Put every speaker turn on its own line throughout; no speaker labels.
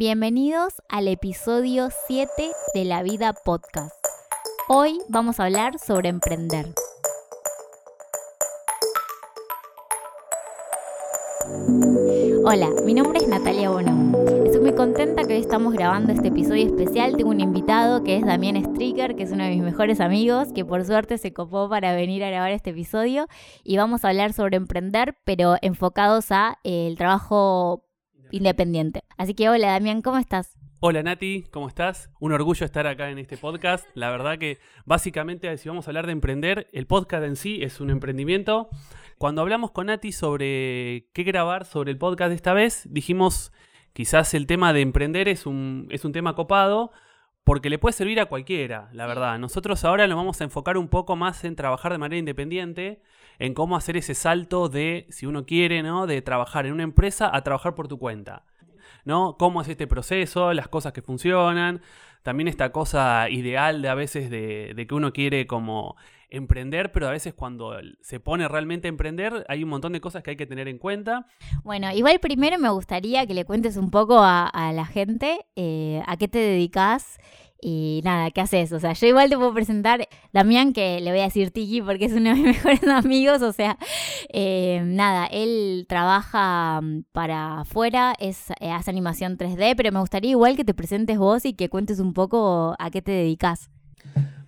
Bienvenidos al episodio 7 de La Vida Podcast. Hoy vamos a hablar sobre emprender. Hola, mi nombre es Natalia Bono. Estoy muy contenta que hoy estamos grabando este episodio especial. Tengo un invitado que es Damián Stricker, que es uno de mis mejores amigos, que por suerte se copó para venir a grabar este episodio. Y vamos a hablar sobre emprender, pero enfocados a eh, el trabajo independiente. Así que hola Damián, ¿cómo estás?
Hola Nati, ¿cómo estás? Un orgullo estar acá en este podcast. La verdad que básicamente si vamos a hablar de emprender, el podcast en sí es un emprendimiento. Cuando hablamos con Nati sobre qué grabar sobre el podcast de esta vez, dijimos quizás el tema de emprender es un, es un tema copado porque le puede servir a cualquiera, la verdad. Nosotros ahora nos vamos a enfocar un poco más en trabajar de manera independiente, en cómo hacer ese salto de, si uno quiere, ¿no? De trabajar en una empresa a trabajar por tu cuenta. ¿no? Cómo es este proceso, las cosas que funcionan, también esta cosa ideal de a veces de, de, que uno quiere como emprender, pero a veces cuando se pone realmente a emprender hay un montón de cosas que hay que tener en cuenta.
Bueno, igual primero me gustaría que le cuentes un poco a, la gente eh, a qué te dedicas y nada, ¿qué haces? O sea, yo igual te puedo presentar Damián, que le voy a decir Tiki porque es uno de mis mejores amigos. O sea, eh, nada, él trabaja mm, para afuera, es, eh, hace animación 3D, pero me gustaría igual que te presentes vos y que cuentes un poco a qué te dedicas.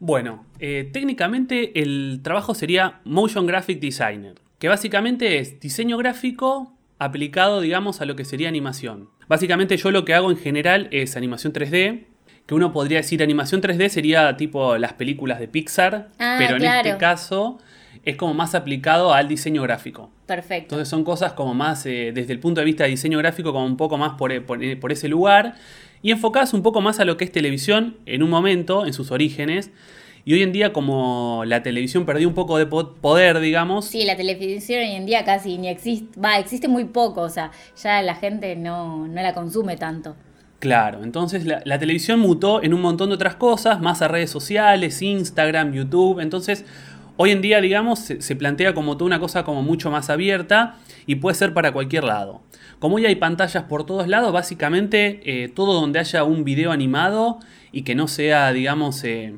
Bueno, eh, técnicamente el trabajo sería Motion Graphic Designer, que básicamente es diseño gráfico aplicado, digamos, a lo que sería animación. Básicamente yo lo que hago en general es animación 3D, que uno podría decir animación 3D sería tipo las películas de Pixar,
Ah,
pero en este caso es como más aplicado al diseño gráfico.
Perfecto.
Entonces son cosas como más, eh, desde el punto de vista de diseño gráfico, como un poco más por, por- por ese lugar, y enfocadas un poco más a lo que es televisión en un momento, en sus orígenes. Y hoy en día, como la televisión perdió un poco de po- poder, digamos,
Sí, la televisión hoy en día casi ni existe, va, existe muy poco, o sea, ya la gente no, no la consume tanto.
Claro, entonces la, la televisión mutó en un montón de otras cosas, más a redes sociales, Instagram, YouTube. Entonces, hoy en día, digamos, se, plantea como toda una cosa como mucho más abierta y puede ser para cualquier lado. Como hoy hay pantallas por todos lados, básicamente eh, todo donde haya un video animado y que no sea, digamos, eh,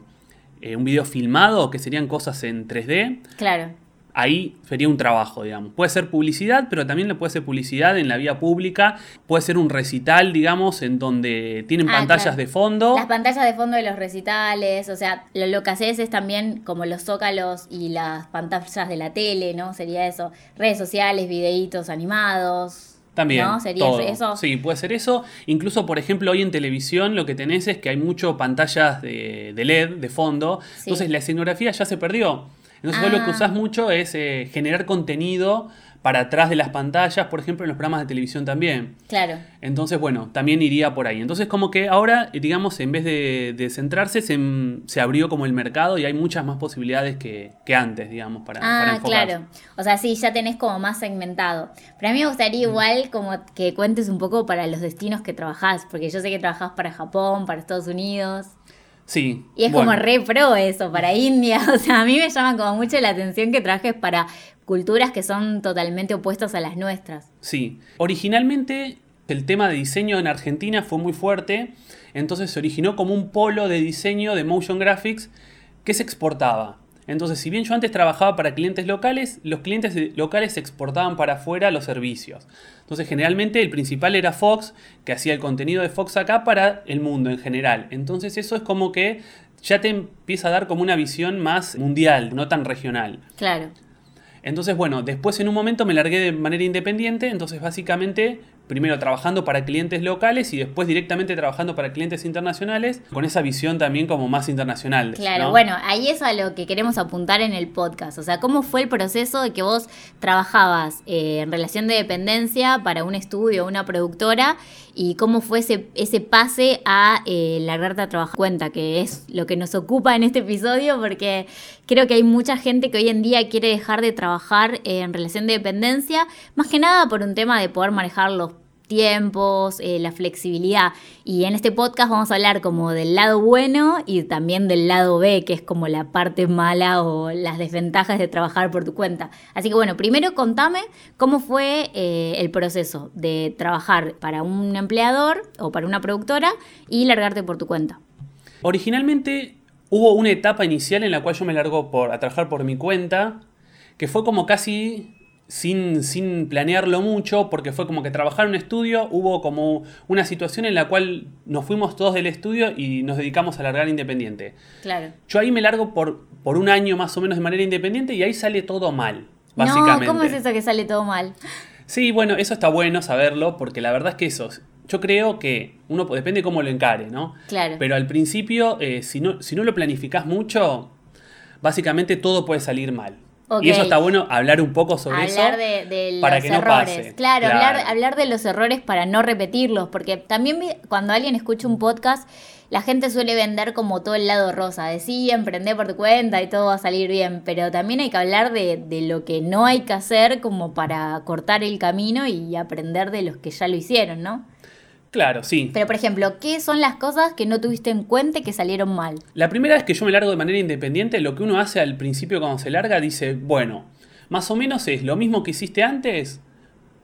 eh, un video filmado, que serían cosas en 3D,
Claro.
Ahí sería un trabajo, digamos. Puede ser publicidad, pero también le puede ser publicidad en la vía pública. Puede ser un recital, digamos, en donde tienen
Ah,
pantallas
claro.
de fondo.
Las pantallas de fondo de los recitales, o sea, lo, lo que haces es también como los zócalos y las pantallas de la tele, ¿no? Sería eso. Redes sociales, videitos animados.
También.
¿No? Sería
todo.
eso.
Sí, puede ser eso. Incluso, por ejemplo, hoy en televisión lo que tenés es que hay mucho pantallas de, de LED de fondo.
Sí.
Entonces la escenografía ya se perdió. Entonces vos lo que
Ah.
usás mucho es eh, generar contenido para atrás de las pantallas, por ejemplo, en los programas de televisión también.
Claro.
Entonces, bueno, también iría por ahí. Entonces, como que ahora, digamos, en vez de, de centrarse, se, se abrió como el mercado y hay muchas más posibilidades que, que antes, digamos, para, para
Ah, claro. O sea, sí, ya tenés como más segmentado. Pero a mí me gustaría
Mm.
igual como que cuentes un poco para los destinos que trabajás, porque yo sé que trabajás para Japón, para Estados Unidos.
Sí.
Y es
bueno.
como re pro eso, para India. O sea, a mí me llama como mucho la atención que trabajes para culturas que son totalmente opuestas a las nuestras.
Sí. Originalmente, el tema de diseño en Argentina fue muy fuerte. Entonces se originó como un polo de diseño de motion graphics que se exportaba. Entonces, si bien yo antes trabajaba para clientes locales, los clientes locales exportaban para afuera los servicios. Entonces, generalmente el principal era Fox, que hacía el contenido de Fox acá para el mundo en general. Entonces, eso es como que ya te empieza a dar como una visión más mundial, no tan regional.
Claro.
Entonces, bueno, después en un momento me largué de manera independiente, entonces básicamente primero trabajando para clientes locales y después directamente trabajando para clientes internacionales, con esa visión también como más internacional.
Claro,
¿no?
bueno, ahí es a lo que queremos apuntar en el podcast. O sea, ¿cómo fue el proceso de que vos trabajabas eh, en relación de dependencia para un estudio, una productora, y cómo fue ese, ese pase a eh, largarte a trabajar cuenta, que es lo que nos ocupa en este episodio, porque creo que hay mucha gente que hoy en día quiere dejar de trabajar eh, en relación de dependencia, más que nada por un tema de poder manejar los tiempos, eh, la flexibilidad. Y en este podcast vamos a hablar como del lado bueno y también del lado B, que es como la parte mala o las desventajas de trabajar por tu cuenta. Así que bueno, primero contame cómo fue eh, el proceso de trabajar para un empleador o para una productora y largarte por tu cuenta.
Originalmente hubo una etapa inicial en la cual yo me largo por, a trabajar por mi cuenta, que fue como casi sin, sin planearlo mucho, porque fue como que trabajar en un estudio, hubo como una situación en la cual nos fuimos todos del estudio y nos dedicamos a largar independiente.
Claro.
Yo ahí me largo por, por un año más o menos de manera independiente y ahí sale todo mal, básicamente.
No, ¿cómo es eso que sale todo mal?
Sí, bueno, eso está bueno saberlo, porque la verdad es que eso, yo creo que uno depende cómo lo encare, ¿no?
Claro.
Pero al principio, eh, si, no, si no lo planificás mucho, básicamente todo puede salir mal. Y eso está bueno hablar un poco sobre eso.
hablar de, de
para que no pase.
Claro,
Claro.
Hablar, hablar de los errores para no repetirlos, porque también cuando alguien escucha un podcast, la gente suele vender como todo el lado rosa, de sí, emprender por tu cuenta y todo va a salir bien, pero también hay que hablar de, de lo que no hay que hacer como para cortar el camino y aprender de los que ya lo hicieron, ¿no?
Claro, sí.
Pero por ejemplo, ¿qué son las cosas que no tuviste en cuenta y que salieron mal?
La primera vez que yo me largo de manera independiente, lo que uno hace al principio cuando se larga, dice, bueno, más o menos es lo mismo que hiciste antes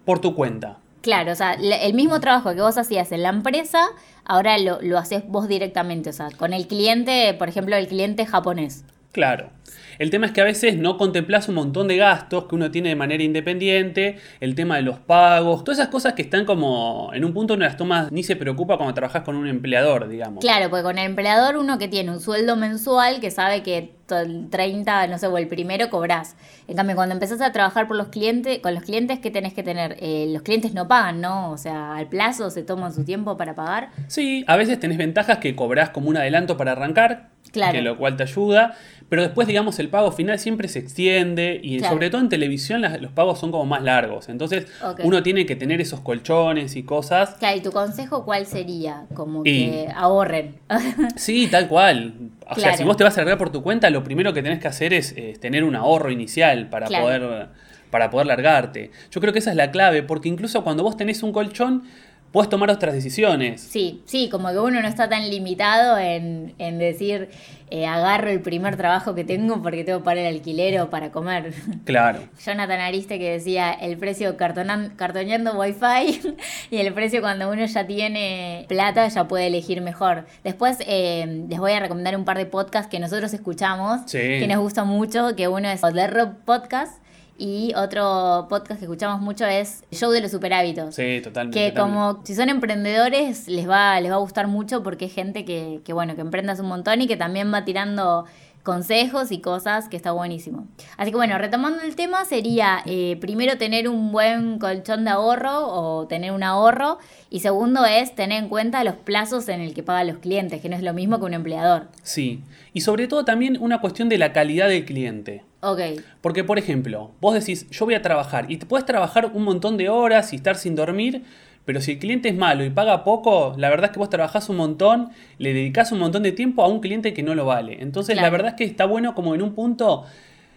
por tu cuenta.
Claro, o sea, el mismo trabajo que vos hacías en la empresa, ahora lo, lo haces vos directamente, o sea, con el cliente, por ejemplo, el cliente japonés.
Claro. El tema es que a veces no contemplas un montón de gastos que uno tiene de manera independiente, el tema de los pagos, todas esas cosas que están como en un punto no las tomas ni se preocupa cuando trabajas con un empleador, digamos.
Claro, porque con el empleador uno que tiene un sueldo mensual que sabe que el 30, no sé, o el primero cobrás. En cambio, cuando empezás a trabajar por los clientes, con los clientes, ¿qué tenés que tener? Eh, los clientes no pagan, ¿no? O sea, al plazo se toman su tiempo para pagar.
Sí, a veces tenés ventajas que cobrás como un adelanto para arrancar,
Claro.
que lo cual te ayuda, pero después, digamos, el pago final siempre se extiende y
Claro.
sobre todo en televisión las- los pagos son como más largos. Entonces, uno tiene que tener esos colchones y cosas.
Claro, ¿y tu consejo cuál sería? Como
Y-
que ahorren.
Sí, tal cual. O sea, si vos te vas a largar por tu cuenta, lo primero que tenés que hacer es, eh, tener un ahorro inicial para poder para poder largarte. Yo creo que esa es la clave, porque incluso cuando vos tenés un colchón, puedes tomar otras decisiones.
Sí, sí, como que uno no está tan limitado en, en decir, eh, agarro el primer trabajo que tengo porque tengo para el alquiler o para comer.
Claro.
Jonathan Ariste que decía el precio cartoneando wifi y el precio cuando uno ya tiene plata ya puede elegir mejor. Después eh, les voy a recomendar un par de podcasts que nosotros escuchamos,
Sí.
que nos gusta mucho, que uno es Rob Podcast y otro podcast que escuchamos mucho es Show de los Superhábitos.
Sí, totalmente.
Que
totalmente.
como si son emprendedores les va, les va a gustar mucho porque es gente que, que bueno, que emprendas un montón y que también va tirando consejos y cosas que está buenísimo. Así que bueno, retomando el tema sería eh, primero tener un buen colchón de ahorro o tener un ahorro y segundo es tener en cuenta los plazos en el que pagan los clientes, que no es lo mismo que un empleador.
Sí. Y sobre todo también una cuestión de la calidad del cliente.
Ok,
Porque, por ejemplo, vos decís, yo voy a trabajar y te puedes trabajar un montón de horas y estar sin dormir, pero si el cliente es malo y paga poco, la verdad es que vos trabajás un montón, le dedicás un montón de tiempo a un cliente que no lo vale. Entonces, la verdad es que está bueno como en un punto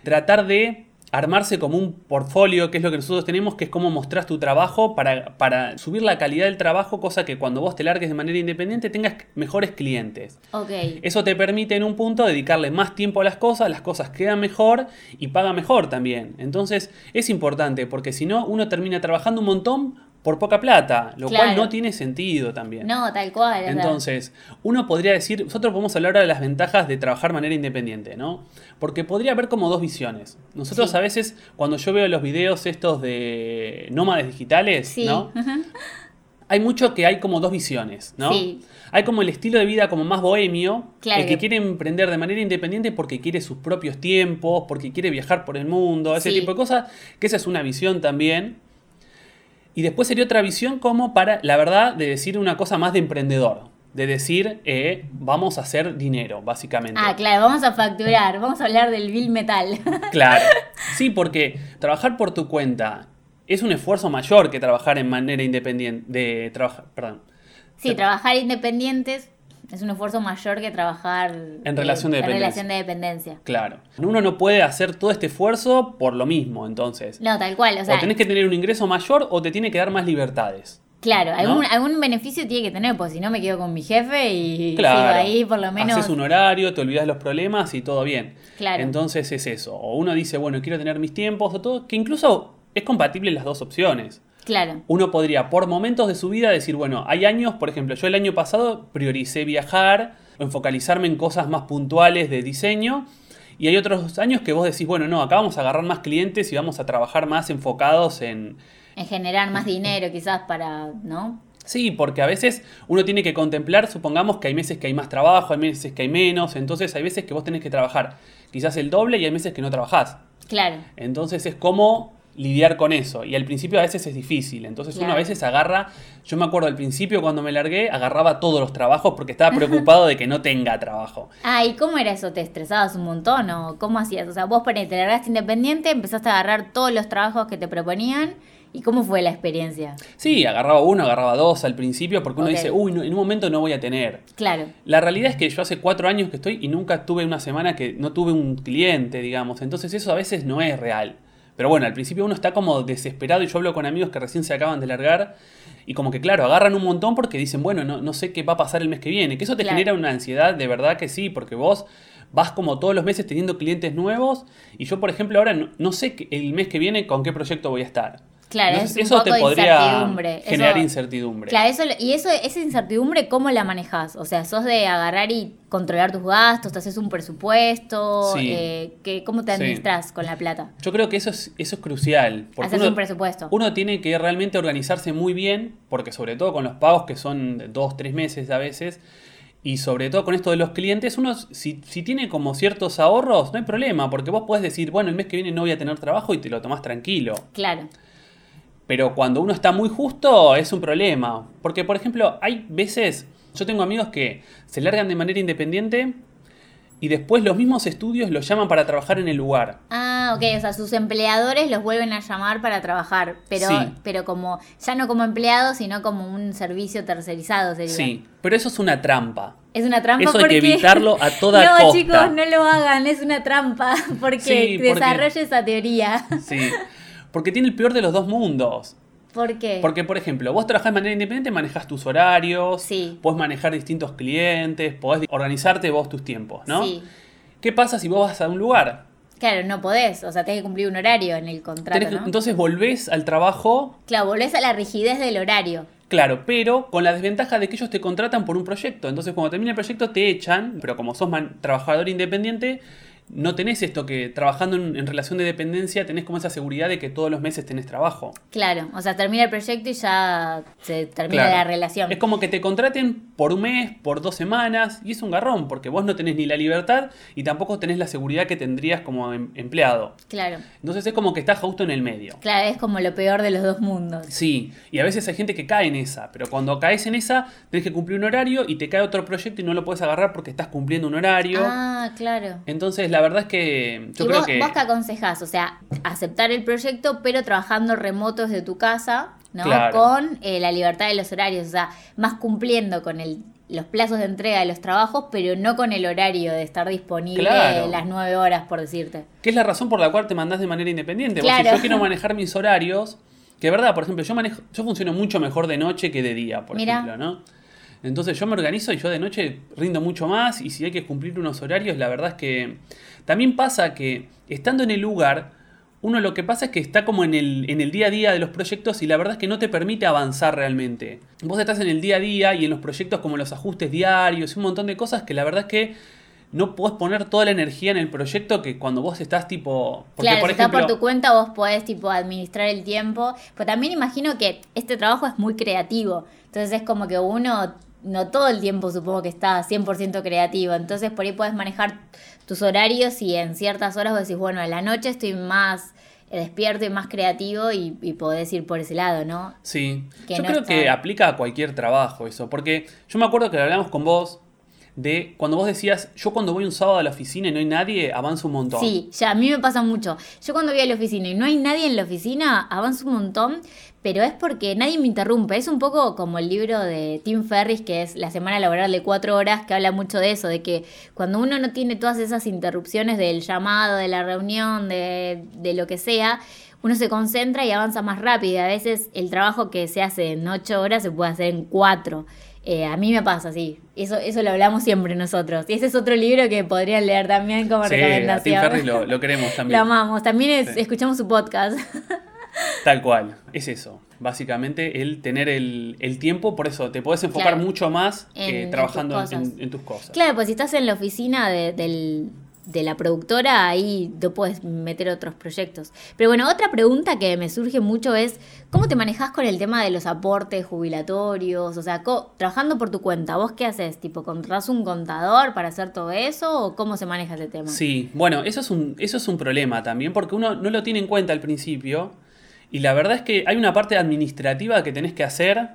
tratar de armarse como un portfolio, que es lo que nosotros tenemos, que es cómo mostrás tu trabajo para, para subir la calidad del trabajo, cosa que cuando vos te largues de manera independiente tengas mejores clientes. Eso te permite en un punto dedicarle más tiempo a las cosas, las cosas quedan mejor y paga mejor también. Entonces es importante porque si no uno termina trabajando un montón por poca plata, lo cual no tiene sentido también.
No, tal cual.
Entonces, uno podría decir, nosotros podemos hablar ahora de las ventajas de trabajar de manera independiente, ¿no? Porque podría haber como dos visiones. Nosotros
Sí.
a veces, cuando yo veo los videos estos de nómades digitales,
sí.
¿no? Hay mucho que hay como dos visiones, ¿no?
Sí.
Hay como el estilo de vida como más bohemio,
Claro
el que quiere emprender de manera independiente porque quiere sus propios tiempos, porque quiere viajar por el mundo, ese tipo de cosas, que esa es una visión también. Y después sería otra visión como para, la verdad, de decir una cosa más de emprendedor, de decir, eh, vamos a hacer dinero, básicamente.
Ah, claro, vamos a facturar, vamos a hablar del bill metal.
Claro. Sí, porque trabajar por tu cuenta es un esfuerzo mayor que trabajar en manera independiente, de trabajar, perdón,
Sí, trabajar independientes es un esfuerzo mayor que trabajar
En relación de
en
dependencia.
relación de dependencia.
Claro. Uno no puede hacer todo este esfuerzo por lo mismo, entonces.
No, tal cual, o sea,
o tenés que tener un ingreso mayor o te tiene que dar más libertades.
Claro,
¿no?
algún, algún beneficio tiene que tener, porque si no me quedo con mi jefe y
Claro.
sigo ahí por lo menos.
Haces un horario, te olvidas los problemas y todo bien.
Claro.
Entonces es eso. O uno dice, bueno, quiero tener mis tiempos o todo, que incluso es compatible las dos opciones.
Claro,
Uno podría, por momentos de su vida, decir, bueno, hay años, por ejemplo, yo el año pasado prioricé viajar, o focalizarme en cosas más puntuales de diseño. Y hay otros años que vos decís, bueno, no, acá vamos a agarrar más clientes y vamos a trabajar más enfocados en,
en generar más dinero quizás para, ¿no?
Sí, porque a veces uno tiene que contemplar, supongamos que hay meses que hay más trabajo, hay meses que hay menos, entonces hay veces que vos tenés que trabajar quizás el doble y hay meses que no trabajás.
Claro,
Entonces es como lidiar con eso. Y al principio a veces es difícil. Entonces uno a veces agarra, yo me acuerdo al principio cuando me largué, agarraba todos los trabajos porque estaba preocupado de que no tenga trabajo.
Ah, ¿y cómo era eso? ¿Te estresabas un montón o cómo hacías? O sea, vos te largaste independiente, empezaste a agarrar todos los trabajos que te proponían. ¿Y cómo fue la experiencia?
Sí, agarraba uno, agarraba dos al principio porque uno dice, uy, no, en un momento no voy a tener.
Claro,
La realidad es que yo hace cuatro años que estoy y nunca tuve una semana que no tuve un cliente, digamos. Entonces eso a veces no es real. Pero bueno, al principio uno está como desesperado y yo hablo con amigos que recién se acaban de largar y como que claro, agarran un montón porque dicen, bueno, no, no sé qué va a pasar el mes que viene. Que eso te
Claro.
genera una ansiedad, de verdad que sí, porque vos vas como todos los meses teniendo clientes nuevos y yo, por ejemplo, ahora no, no sé el mes que viene con qué proyecto voy a estar.
Claro, es un
eso
poco
te
de
podría
incertidumbre.
generar
Eso-
incertidumbre.
Claro, eso, y eso, esa incertidumbre, ¿cómo la manejas? O sea, ¿sos de agarrar y controlar tus gastos? ¿Te haces un presupuesto?
Sí.
Eh, ¿qué- ¿Cómo te
Sí.
administras con la plata?
Yo creo que eso es, eso es crucial.
Haces
uno-
un presupuesto.
Uno tiene que realmente organizarse muy bien, porque sobre todo con los pagos que son de dos, tres meses a veces, y sobre todo con esto de los clientes, uno si, si tiene como ciertos ahorros, no hay problema, porque vos podés decir, bueno, el mes que viene no voy a tener trabajo y te lo tomás tranquilo.
Claro,
Pero cuando uno está muy justo es un problema. Porque, por ejemplo, hay veces, yo tengo amigos que se largan de manera independiente y después los mismos estudios los llaman para trabajar en el lugar.
Ah, ok, o sea, sus empleadores los vuelven a llamar para trabajar, pero,
Sí.
pero como, ya no como empleados, sino como un servicio tercerizado sería.
Sí, pero eso es una trampa.
Es una trampa
Eso hay que evitarlo a toda
no,
costa.
chicos, no lo hagan, es una trampa, porque
Sí, porque-
desarrolla esa teoría.
Sí, porque tiene el peor de los dos mundos.
¿Por qué?
Porque, por ejemplo, vos trabajás de manera independiente, manejas tus horarios,
Sí.
podés manejar distintos clientes, podés organizarte vos tus tiempos, ¿no?
Sí.
¿Qué pasa si vos vas a un lugar?
Claro, no podés, o sea, tenés que cumplir un horario en el contrato,
Tenés que-
¿no?
Entonces volvés al trabajo,
Claro, volvés a la rigidez del horario.
claro, pero con la desventaja de que ellos te contratan por un proyecto. Entonces, cuando termina el proyecto, te echan, pero como sos man- trabajador independiente, no tenés esto que trabajando en, en relación de dependencia tenés como esa seguridad de que todos los meses tenés trabajo.
Claro, o sea, termina el proyecto y ya se termina
Claro.
la relación.
Es como que te contraten por un mes, por dos semanas, y es un garrón, porque vos no tenés ni la libertad y tampoco tenés la seguridad que tendrías como em- empleado.
Claro,
Entonces es como que estás justo en el medio.
claro, es como lo peor de los dos mundos.
Sí, y a veces hay gente que cae en esa, pero cuando caes en esa, tenés que cumplir un horario y te cae otro proyecto y no lo puedes agarrar porque estás cumpliendo un horario.
Ah, claro.
Entonces, la verdad es que yo
¿Y
creo
vos,
que.
vos qué aconsejás? O sea, aceptar el proyecto, pero trabajando remoto desde tu casa, ¿no?
Claro.
Con eh, la libertad de los horarios, o sea, más cumpliendo con el, los plazos de entrega de los trabajos, pero no con el horario de estar disponible
Claro.
las nueve horas, por decirte.
que es la razón por la cual te mandás de manera independiente.
Claro.
si yo quiero manejar mis horarios, que verdad, por ejemplo, yo manejo, yo funciono mucho mejor de noche que de día, por
Mirá.
ejemplo, ¿no? Entonces yo me organizo y yo de noche rindo mucho más y si hay que cumplir unos horarios, la verdad es que también pasa que estando en el lugar, uno lo que pasa es que está como en el, en el día a día de los proyectos y la verdad es que no te permite avanzar realmente. Vos estás en el día a día y en los proyectos como los ajustes diarios y un montón de cosas que la verdad es que no podés poner toda la energía en el proyecto que cuando vos estás tipo... Porque,
claro,
por
si está
ejemplo,
por tu cuenta, vos podés tipo administrar el tiempo. Pero también imagino que este trabajo es muy creativo. Entonces es como que uno no todo el tiempo supongo que está 100% creativo. Entonces por ahí puedes manejar tus horarios y en ciertas horas vos decís, bueno, a la noche estoy más eh, despierto y más creativo y, y podés ir por ese lado, ¿no?
Sí,
que
yo
no
creo
está-
que aplica a cualquier trabajo eso, porque yo me acuerdo que hablamos con vos de cuando vos decías, yo cuando voy un sábado a la oficina y no hay nadie, avanzo un montón.
Sí, ya a mí me pasa mucho. Yo cuando voy a la oficina y no hay nadie en la oficina, avanzo un montón, pero es porque nadie me interrumpe. Es un poco como el libro de Tim Ferris, que es La semana laboral de cuatro horas, que habla mucho de eso, de que cuando uno no tiene todas esas interrupciones del llamado, de la reunión, de, de lo que sea, uno se concentra y avanza más rápido. A veces el trabajo que se hace en ocho horas se puede hacer en cuatro. Eh, a mí me pasa así. Eso, eso lo hablamos siempre nosotros. Y ese es otro libro que podrían leer también como
Sí, a
recomendación.
Tim Ferriss lo, lo queremos
Lo
también.
amamos. También es-
Sí.
escuchamos su podcast.
Tal cual, es eso. Básicamente el tener el, el tiempo, por eso te podés enfocar
Claro.
mucho más
En-
eh,
en
trabajando
tus
en,
cosas.
en tus cosas.
Claro, pues si estás en la oficina de, del- de la productora, ahí te puedes meter otros proyectos. Pero bueno, otra pregunta que me surge mucho es, ¿cómo te manejas con el tema de los aportes jubilatorios? O sea, trabajando por tu cuenta, ¿vos qué haces? ¿Tipo, contratás un contador para hacer todo eso? ¿O cómo se maneja ese tema?
Sí, bueno, eso es, un, eso es un problema también porque uno no lo tiene en cuenta al principio y la verdad es que hay una parte administrativa que tenés que hacer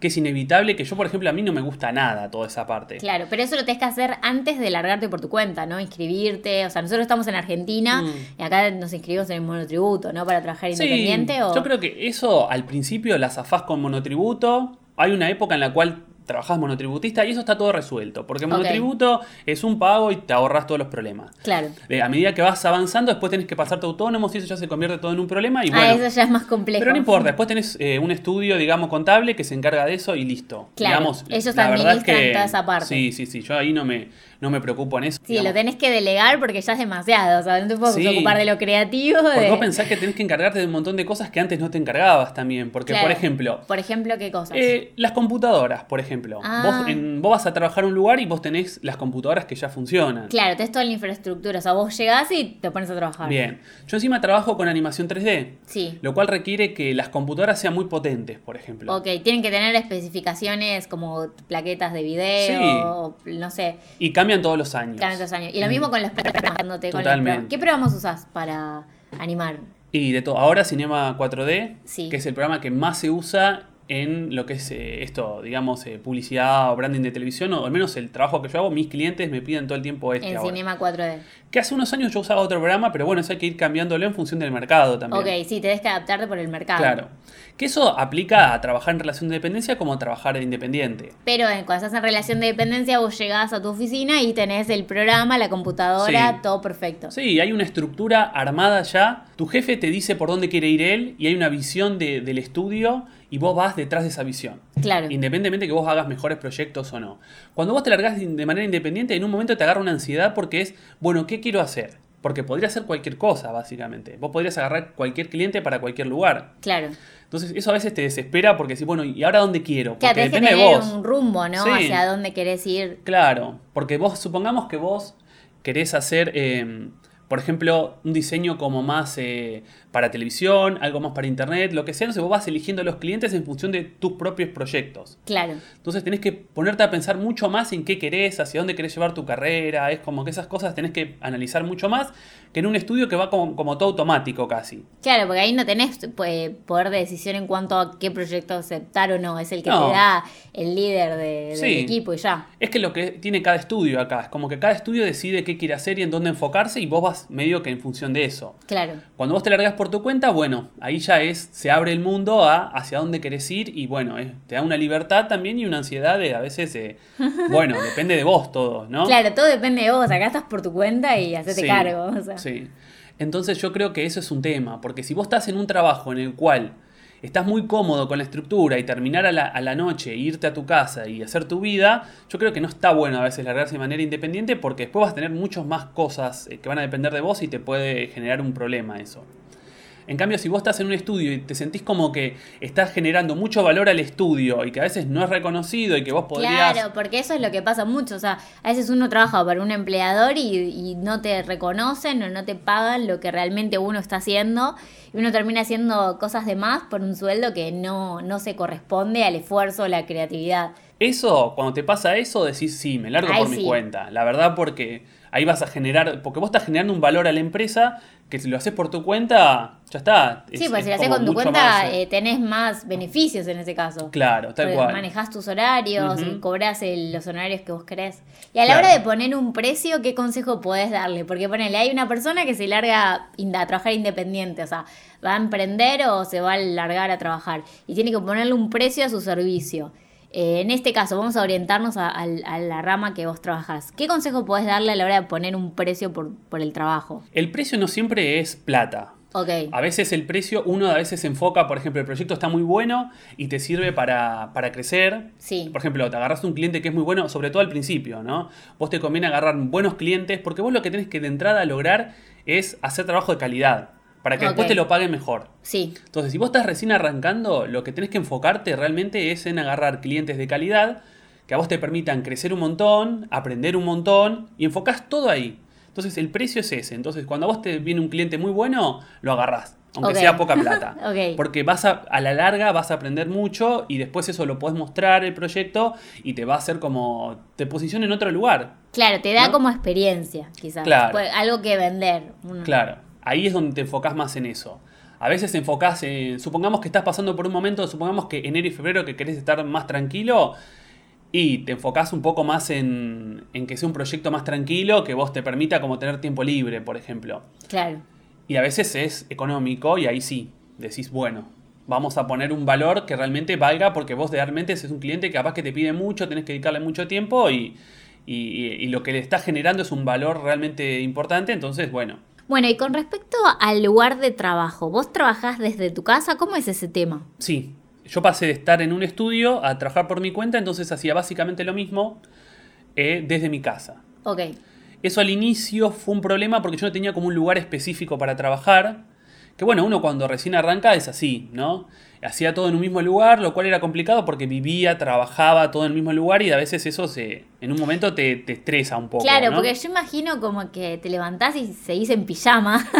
que es inevitable, que yo por ejemplo a mí no me gusta nada toda esa parte.
Claro, pero eso lo tenés que hacer antes de largarte por tu cuenta, ¿no? Inscribirte. O sea, nosotros estamos en Argentina
Mm.
y acá nos inscribimos en el monotributo, ¿no? Para trabajar independiente. o...
Yo creo que eso al principio la zafás con monotributo. Hay una época en la cual trabajás monotributista y eso está todo resuelto. Porque monotributo es un pago y te ahorras todos los problemas.
Claro.
Eh, a medida que vas avanzando, después tenés que pasarte autónomo y eso ya se convierte todo en un problema. Y
ah,
bueno,
eso ya es más complejo.
pero no importa, después tenés eh, un estudio, digamos, contable que se encarga de eso y listo.
Claro,
Digamos,
ellos
la verdad es que-
toda esa parte.
Sí, sí, sí, yo ahí no me, no me preocupo en eso.
Sí,
digamos.
lo tenés que delegar porque ya es demasiado. O sea, no te puedes
Sí.
ocupar de lo creativo.
Porque
de-
vos pensás que tenés que encargarte de un montón de cosas que antes no te encargabas también. Porque,
Claro.
por ejemplo,
Por ejemplo, ¿qué cosas?
Eh, las computadoras, por ejemplo.
Ah.
Vos, en- vos vas a trabajar en un lugar y vos tenés las computadoras que ya funcionan.
claro, tenés toda la infraestructura. O sea, vos llegás y te pones a trabajar.
Bien. Yo encima trabajo con animación 3D,
Sí.
lo cual requiere que las computadoras sean muy potentes, por ejemplo.
Ok, tienen que tener especificaciones como plaquetas de video, o, no sé,
Y cambian todos los años.
cada tantos años. Y lo mismo con los programas. con los
Totalmente.
programas. ¿Qué programas usás para animar?
Y de todo. Ahora Cinema 4D,
Sí.
que es el programa que más se usa en lo que es eh, esto, digamos, eh, publicidad o branding de televisión, o al menos el trabajo que yo hago, mis clientes me piden todo el tiempo este
en
ahora.
Cinema 4D.
Que hace unos años yo usaba otro programa, pero bueno, eso hay que ir cambiándolo en función del mercado también.
Ok, sí, tenés que adaptarte por el mercado.
Claro. Que eso aplica a trabajar en relación de dependencia como a trabajar de independiente.
Pero eh, cuando estás en relación de dependencia, vos llegás a tu oficina y tenés el programa, la computadora,
Sí.
todo perfecto.
Sí, hay una estructura armada ya. Tu jefe te dice por dónde quiere ir él y hay una visión de- del estudio y vos vas detrás de esa visión.
Claro.
Independientemente que vos hagas mejores proyectos o no. Cuando vos te largás de manera independiente, en un momento te agarra una ansiedad porque es, bueno, ¿qué quiero hacer? Porque podría ser cualquier cosa, básicamente. Vos podrías agarrar cualquier cliente para cualquier lugar.
Claro.
Entonces, eso a veces te desespera porque decís, bueno, ¿y ahora dónde quiero?
Claro,
Porque
que
depende de vos.
un rumbo, ¿no?
Sí.
Hacia dónde querés ir.
Claro, porque vos, supongamos que vos querés hacer, eh, por ejemplo, un diseño como más eh, para televisión, algo más para internet, lo que sea, entonces vos vas eligiendo a los clientes en función de tus propios proyectos.
Claro.
Entonces tenés que ponerte a pensar mucho más en qué querés, hacia dónde querés llevar tu carrera, es como que esas cosas tenés que analizar mucho más que en un estudio que va como, como todo automático casi.
Claro, porque ahí no tenés pues, poder de decisión en cuanto a qué proyecto aceptar o no. Es el que
No.
te da el líder de- del equipo y ya.
Es que lo que tiene cada estudio acá, es como que cada estudio decide qué quiere hacer y en dónde enfocarse y vos vas medio que en función de eso.
Claro.
Cuando vos te largas por tu cuenta, bueno, ahí ya es, se abre el mundo a hacia dónde querés ir y bueno, es- te da una libertad también y una ansiedad de a veces, eh, bueno, depende de vos todo, ¿no?
Claro, todo depende de vos. Acá estás por tu cuenta y hacete
Sí,
cargo. o sea.
Sí. Entonces yo creo que eso es un tema, porque si vos estás en un trabajo en el cual estás muy cómodo con la estructura y terminar a la, a la noche, irte a tu casa y hacer tu vida, yo creo que no está bueno a veces largarse de manera independiente porque después vas a tener muchas más cosas eh, que van a depender de vos y te puede generar un problema eso. En cambio, si vos estás en un estudio y te sentís como que estás generando mucho valor al estudio y que a veces no es reconocido y que vos podrías...
Claro, porque eso es lo que pasa mucho. O sea, a veces uno trabaja para un empleador y, y no te reconocen o no te pagan lo que realmente uno está haciendo. Y uno termina haciendo cosas de más por un sueldo que no, no se corresponde al esfuerzo o la creatividad.
Eso, cuando te pasa eso, decís, sí, me largo por
sí.
mi cuenta. La verdad, porque ahí vas a generar, porque vos estás generando un valor a la empresa que si lo haces por tu cuenta, ya está.
Sí,
Es-
pues
es
si lo haces con tu cuenta
más, eh,
eh, tenés más beneficios en ese caso.
Claro, tal
Porque
cual.
Manejás tus horarios, y cobras los honorarios que vos querés. Y a la
Claro.
hora de poner un precio, ¿qué consejo podés darle? Porque ponele, hay una persona que se larga a trabajar independiente, o sea, va a emprender o se va a largar a trabajar y tiene que ponerle un precio a su servicio. Eh, en este caso, vamos a orientarnos a, a- a la rama que vos trabajás. ¿Qué consejo podés darle a la hora de poner un precio por, por el trabajo?
El precio no siempre es plata.
Ok.
A veces el precio, uno a veces se enfoca, por ejemplo, el proyecto está muy bueno y te sirve para, para crecer.
Sí.
Por ejemplo, te agarras un cliente que es muy bueno, sobre todo al principio, ¿no? Vos te conviene agarrar buenos clientes porque vos lo que tenés que de entrada lograr es hacer trabajo de calidad para que después te lo paguen mejor.
Sí.
Entonces, si vos estás recién arrancando, lo que tenés que enfocarte realmente es en agarrar clientes de calidad que a vos te permitan crecer un montón, aprender un montón y enfocás todo ahí. Entonces, el precio es ese. Entonces, cuando a vos te viene un cliente muy bueno, lo agarrás, aunque sea poca plata. Porque vas a, a la larga vas a aprender mucho y después eso lo podés mostrar el proyecto y te va a hacer como te posiciona en otro lugar.
Claro, te da
¿No?
como experiencia, quizás.
Claro.
Algo que vender.
Claro, ahí es donde te enfocás más en eso. A veces te enfocás en, supongamos que estás pasando por un momento, supongamos que enero y febrero que querés estar más tranquilo y te enfocás un poco más en, en que sea un proyecto más tranquilo, que vos te permita como tener tiempo libre, por ejemplo.
Claro.
Y a veces es económico y ahí sí, decís, bueno, vamos a poner un valor que realmente valga porque vos realmente es un cliente que capaz que te pide mucho, tenés que dedicarle mucho tiempo y, y- y lo que le estás generando es un valor realmente importante, entonces, bueno.
Bueno, y con respecto al lugar de trabajo, ¿vos trabajás desde tu casa? ¿Cómo es ese tema?
Sí, yo pasé de estar en un estudio a trabajar por mi cuenta, entonces hacía básicamente lo mismo eh, desde mi casa.
Ok.
Eso al inicio fue un problema porque yo no tenía como un lugar específico para trabajar. Que bueno, uno cuando recién arranca es así, ¿no? Hacía todo en un mismo lugar, lo cual era complicado porque vivía, trabajaba todo en el mismo lugar y a veces eso se, en un momento te, te estresa un poco.
Claro,
¿no?
porque yo imagino como que te levantás y seguís en pijama.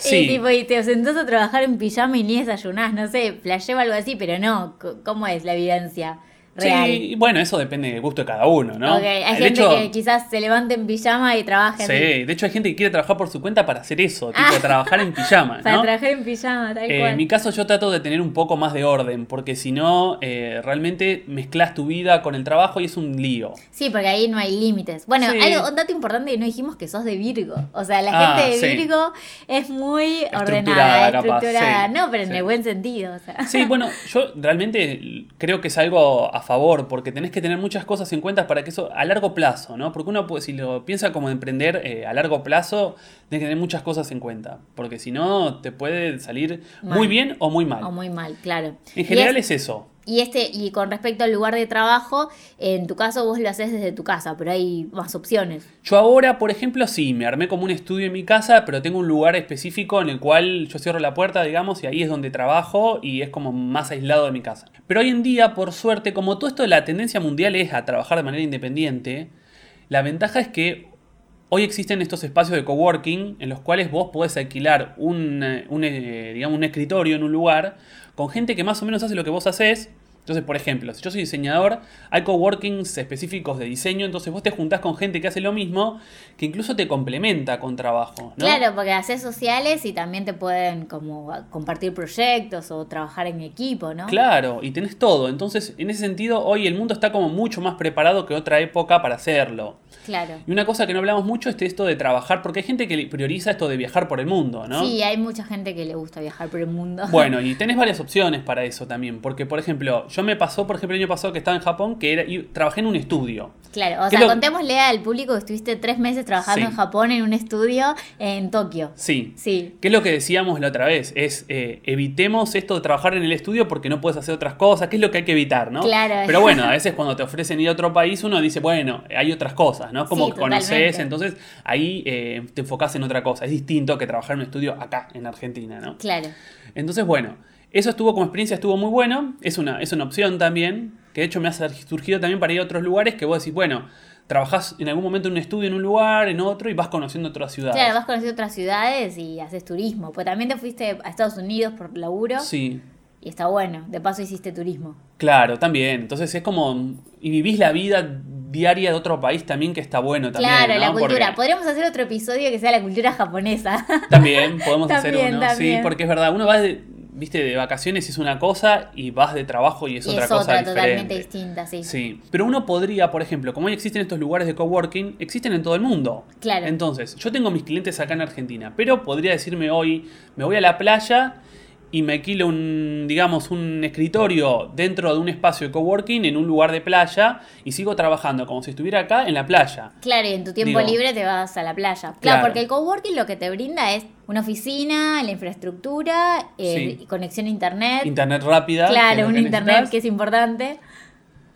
Sí.
y, tipo, y te sentás a trabajar en pijama y ni desayunás, no sé, flasheo algo así, pero no. ¿Cómo es la evidencia real?
Sí, bueno, eso depende del gusto de cada uno, ¿no?
Ok, hay
De
gente
hecho-
que quizás se levante en pijama y trabaje
Sí, de hecho hay gente que quiere trabajar por su cuenta para hacer eso, tipo
Ah.
trabajar en pijama,
Para
¿no?
trabajar en pijama, tal
Eh,
cual.
en mi caso yo trato de tener un poco más de orden, porque si no, eh, realmente mezclas tu vida con el trabajo y es un lío.
Sí, porque ahí no hay límites. Bueno,
Sí.
algo, un dato importante que no dijimos que sos de Virgo. O sea, la
Ah,
gente de
sí.
Virgo es muy
Estructurada,
ordenada,
capaz,
estructurada.
sí,
no, pero en el buen sentido. O sea.
Sí, bueno, yo realmente creo que es algo a favor, porque tenés que tener muchas cosas en cuenta para que eso a largo plazo, ¿no? Porque uno, puede- si lo piensa como emprender eh, a largo plazo, tenés que tener muchas cosas en cuenta, porque si no, te puede salir
Mal.
muy bien o muy mal.
O muy mal, claro.
En general
es-
es eso.
Y este, y con respecto al lugar de trabajo, en tu caso vos lo haces desde tu casa, pero hay más opciones.
Yo ahora, por ejemplo, sí, me armé como un estudio en mi casa, pero tengo un lugar específico en el cual yo cierro la puerta, digamos, y ahí es donde trabajo y es como más aislado de mi casa. Pero hoy en día, por suerte, como todo esto de la tendencia mundial es a trabajar de manera independiente, la ventaja es que hoy existen estos espacios de coworking en los cuales vos podés alquilar un, eh, eh, digamos, un escritorio en un lugar con gente que más o menos hace lo que vos haces. Entonces, por ejemplo, si yo soy diseñador, hay coworkings específicos de diseño, entonces vos te juntás con gente que hace lo mismo, que incluso te complementa con trabajo. ¿no?
Claro, porque haces sociales y también te pueden como compartir proyectos o trabajar en equipo, ¿no?
Claro, y tenés todo. Entonces, en ese sentido, hoy el mundo está como mucho más preparado que otra época para hacerlo.
Claro.
Y una cosa que no hablamos mucho es esto de trabajar, porque hay gente que prioriza esto de viajar por el mundo, ¿no?
Sí, hay mucha gente que le gusta viajar por el mundo.
Bueno, y tenés varias opciones para eso también, porque por ejemplo, yo me pasó, por ejemplo, el año pasado que estaba en Japón, que era, y trabajé en un estudio.
Claro, o
¿Qué
sea,
lo-
contémosle al público que estuviste tres meses trabajando
Sí.
en Japón en un estudio en Tokio.
Sí.
Sí.
¿Qué es lo que decíamos la otra vez? Es eh, evitemos esto de trabajar en el estudio porque no puedes hacer otras cosas, ¿qué es lo que hay que evitar, no?
Claro.
Pero bueno, a veces cuando te ofrecen ir a otro país, uno dice, bueno, hay otras cosas, ¿no? Como
Sí,
conoces, entonces ahí eh, te enfocás en otra cosa. Es distinto que trabajar en un estudio acá, en Argentina, ¿no?
Claro.
Entonces, bueno, eso estuvo como experiencia, estuvo muy bueno. Es una, es una opción también, que de hecho me ha surgido también para ir a otros lugares que vos decís, bueno, trabajás en algún momento en un estudio en un lugar, en otro, y vas conociendo otras ciudades.
Claro, vas conociendo otras ciudades y haces turismo. Pues también te fuiste a Estados Unidos por laburo
Sí,
y está bueno. De paso hiciste turismo.
claro, también. Entonces es como. Y vivís la vida diaria de otro país también, que está bueno también.
claro,
¿no?
la cultura.
Porque
Podríamos hacer otro episodio que sea la cultura japonesa.
También podemos hacer
También,
uno. Sí, porque es verdad, uno va de. Viste, de vacaciones y es una cosa y vas de trabajo y es
y
otra
es
cosa
otra
diferente.
totalmente distinta, sí.
Sí, pero uno podría, por ejemplo, como hoy existen estos lugares de coworking, existen en todo el mundo.
Claro.
Entonces, yo tengo mis clientes acá en Argentina, pero podría decirme hoy, me voy a la playa y me alquilo un, digamos, un escritorio dentro de un espacio de coworking en un lugar de playa y sigo trabajando como si estuviera acá en la playa.
Claro, y en tu tiempo
Digo-
libre te vas a la playa. Claro,
Claro.
porque el coworking lo que te brinda es una oficina, la infraestructura, eh,
Sí.
conexión a internet.
Internet rápida.
claro, un internet
necesitas.
que es importante.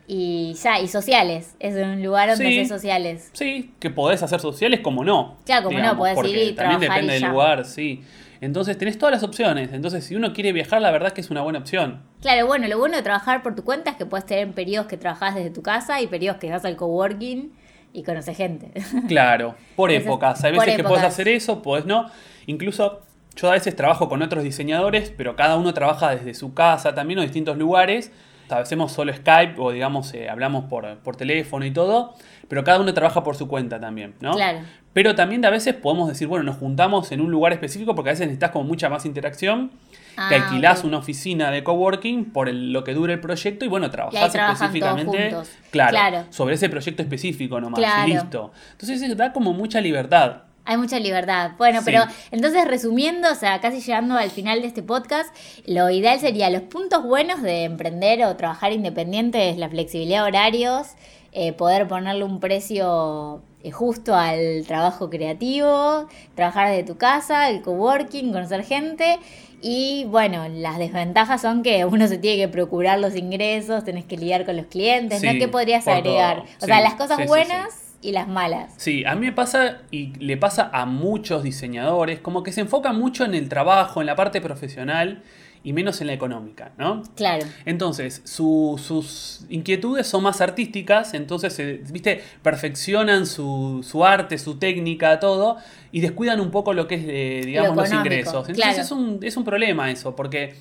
Y ya, y sociales. Es un lugar donde
Sí.
haces sociales.
Sí, que podés hacer sociales como no.
Claro, como no, podés ir y
también depende
y
del
ya.
lugar, sí. Entonces tenés todas las opciones. Entonces, si uno quiere viajar, la verdad es que es una buena opción.
Claro, bueno, lo bueno de trabajar por tu cuenta es que puedes tener periodos que trabajás desde tu casa y periodos que vas al coworking y conoces gente.
Claro, por
Entonces,
épocas. Hay veces que podés
épocas.
hacer eso, podés no. Incluso yo a veces trabajo con otros diseñadores, pero cada uno trabaja desde su casa también o distintos lugares. Hacemos solo Skype o digamos eh, hablamos por, por teléfono y todo, pero cada uno trabaja por su cuenta también, ¿no?
Claro.
Pero también de a veces podemos decir, bueno, nos juntamos en un lugar específico porque a veces necesitas como mucha más interacción.
Ah,
te alquilás una oficina de coworking por el- lo que dure el proyecto y bueno, trabajás específicamente. Claro,
Claro.
sobre ese proyecto específico nomás
Claro.
y listo. Entonces eso da como mucha libertad.
Hay mucha libertad. Bueno,
Sí.
pero entonces resumiendo, o sea, casi llegando al final de este podcast, lo ideal sería los puntos buenos de emprender o trabajar independiente es la flexibilidad de horarios, eh, poder ponerle un precio eh, justo al trabajo creativo, trabajar desde tu casa, el coworking, conocer gente. Y bueno, las desventajas son que uno se tiene que procurar los ingresos, tenés que lidiar con los clientes, ¿no? ¿Qué podrías agregar? O sea, las cosas buenas y las malas.
Sí, a mí me pasa y le pasa a muchos diseñadores, como que se enfoca mucho en el trabajo, en la parte profesional y menos en la económica, ¿no?
Claro.
Entonces, su- sus inquietudes son más artísticas, entonces, eh, viste, perfeccionan su, su arte, su técnica, todo, y descuidan un poco lo que es, eh, digamos, los ingresos. Entonces
claro.
es, un, es un problema eso, porque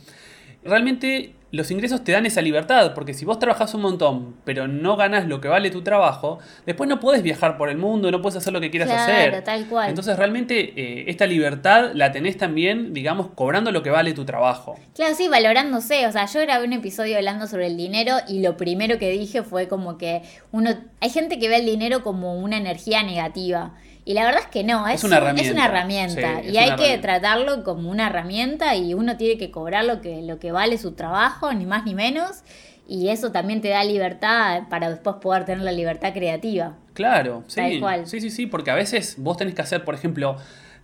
realmente los ingresos te dan esa libertad, porque si vos trabajás un montón, pero no ganas lo que vale tu trabajo, después no podés viajar por el mundo, no puedes hacer lo que quieras
Claro,
hacer.
tal cual.
Entonces, realmente, eh, esta libertad la tenés también, digamos, cobrando lo que vale tu trabajo.
Claro, sí, valorándose. O sea, yo grabé un episodio hablando sobre el dinero y lo primero que dije fue como que uno. Hay gente que ve el dinero como una energía negativa. Y la verdad es que no, es,
Es una
un-
herramienta.
es una herramienta.
Sí,
y hay que
herramienta.
tratarlo como una herramienta y uno tiene que cobrar lo que, lo que vale su trabajo, ni más ni menos. Y eso también te da libertad para después poder tener la libertad creativa.
Claro, sí.
Tal cual.
Sí, sí, sí, porque a veces vos tenés que hacer, por ejemplo,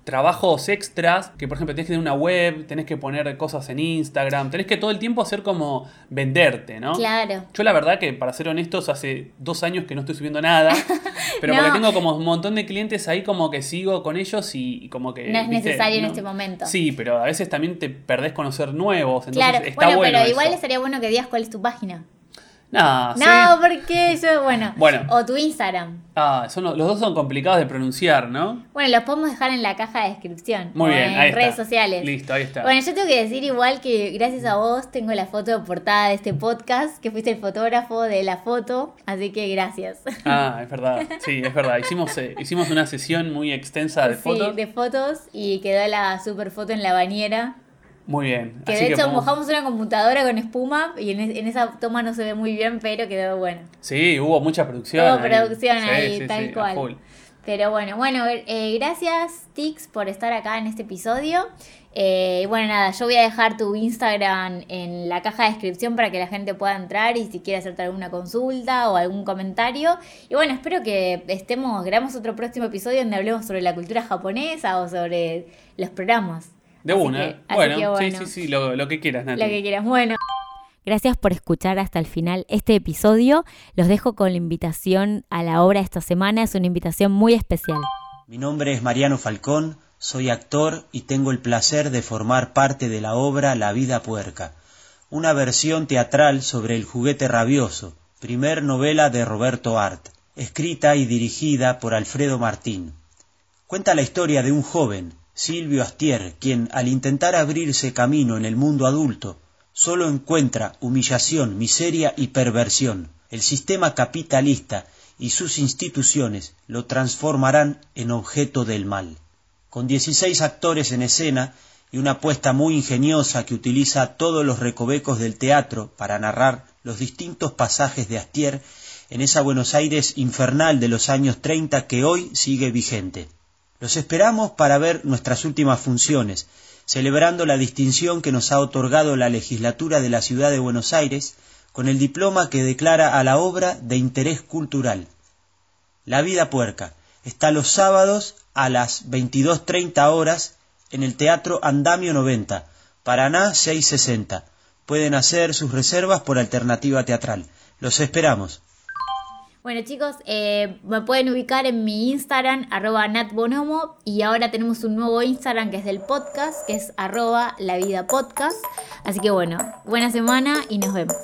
trabajos extras, que por ejemplo tenés que tener una web, tenés que poner cosas en Instagram, tenés que todo el tiempo hacer como venderte, ¿no?
Claro.
Yo la verdad que, para ser honestos, hace dos años que no estoy subiendo nada, pero
No.
porque tengo como un montón de clientes ahí como que sigo con ellos y, y como que...
No es
¿viste?
necesario en este momento.
Sí, pero a veces también te perdés conocer nuevos, entonces
Claro,
está
bueno,
bueno,
pero igual
eso.
estaría bueno que digas cuál es tu página.
Sí.
No, porque yo, bueno.
Bueno.
O tu Instagram.
Ah, son, los dos son complicados de pronunciar, ¿no?
Bueno, los podemos dejar en la caja de descripción.
Muy bien,
en
ahí
redes
está.
sociales.
Listo, ahí está.
Bueno, yo tengo que decir igual que gracias a vos tengo la foto de portada de este podcast, que fuiste el fotógrafo de la foto, así que gracias.
Ah, es verdad. Sí, es verdad. Hicimos, eh, hicimos una sesión muy extensa de
Sí,
fotos.
de fotos y quedó la super foto en la bañera.
Muy bien.
Que
Así
de hecho
podemos-
mojamos una computadora con espuma y en, es- en esa toma no se ve muy bien, pero quedó bueno.
Sí, hubo mucha producción.
Hubo
ahí.
producción
Sí,
ahí,
sí,
tal
sí,
cual. Pero bueno, bueno, eh, gracias Tix por estar acá en este episodio. Eh, y bueno, nada, yo voy a dejar tu Instagram en la caja de descripción para que la gente pueda entrar y si quiere hacerte alguna consulta o algún comentario. Y bueno, espero que estemos, grabamos otro próximo episodio donde hablemos sobre la cultura japonesa o sobre los programas.
De
Así
una.
que- así
bueno,
que
sí, sí, sí, lo, lo que quieras, Nati.
Lo que quieras. Bueno. Gracias por escuchar hasta el final este episodio. Los dejo con la invitación a la obra esta semana. Es una invitación muy especial.
Mi nombre es Mariano Falcón, soy actor y tengo el placer de formar parte de la obra La vida puerca, una versión teatral sobre el juguete rabioso, primer novela de Roberto Art, escrita y dirigida por Alfredo Martín. Cuenta la historia de un joven, Silvio Astier, quien al intentar abrirse camino en el mundo adulto, solo encuentra humillación, miseria y perversión. El sistema capitalista y sus instituciones lo transformarán en objeto del mal. Con 16 actores en escena y una apuesta muy ingeniosa que utiliza todos los recovecos del teatro para narrar los distintos pasajes de Astier en esa Buenos Aires infernal de los años 30 que hoy sigue vigente. Los esperamos para ver nuestras últimas funciones, celebrando la distinción que nos ha otorgado la legislatura de la Ciudad de Buenos Aires con el diploma que declara a la obra de interés cultural. La vida puerca está los sábados a las 22.30 horas en el Teatro Andamio 90, Paraná 660. Pueden hacer sus reservas por alternativa teatral. Los esperamos.
Bueno chicos, eh, me pueden ubicar en mi Instagram, arroba natbonomo, y ahora tenemos un nuevo Instagram que es del podcast, que es arroba la vida podcast. Así que bueno, buena semana y nos vemos.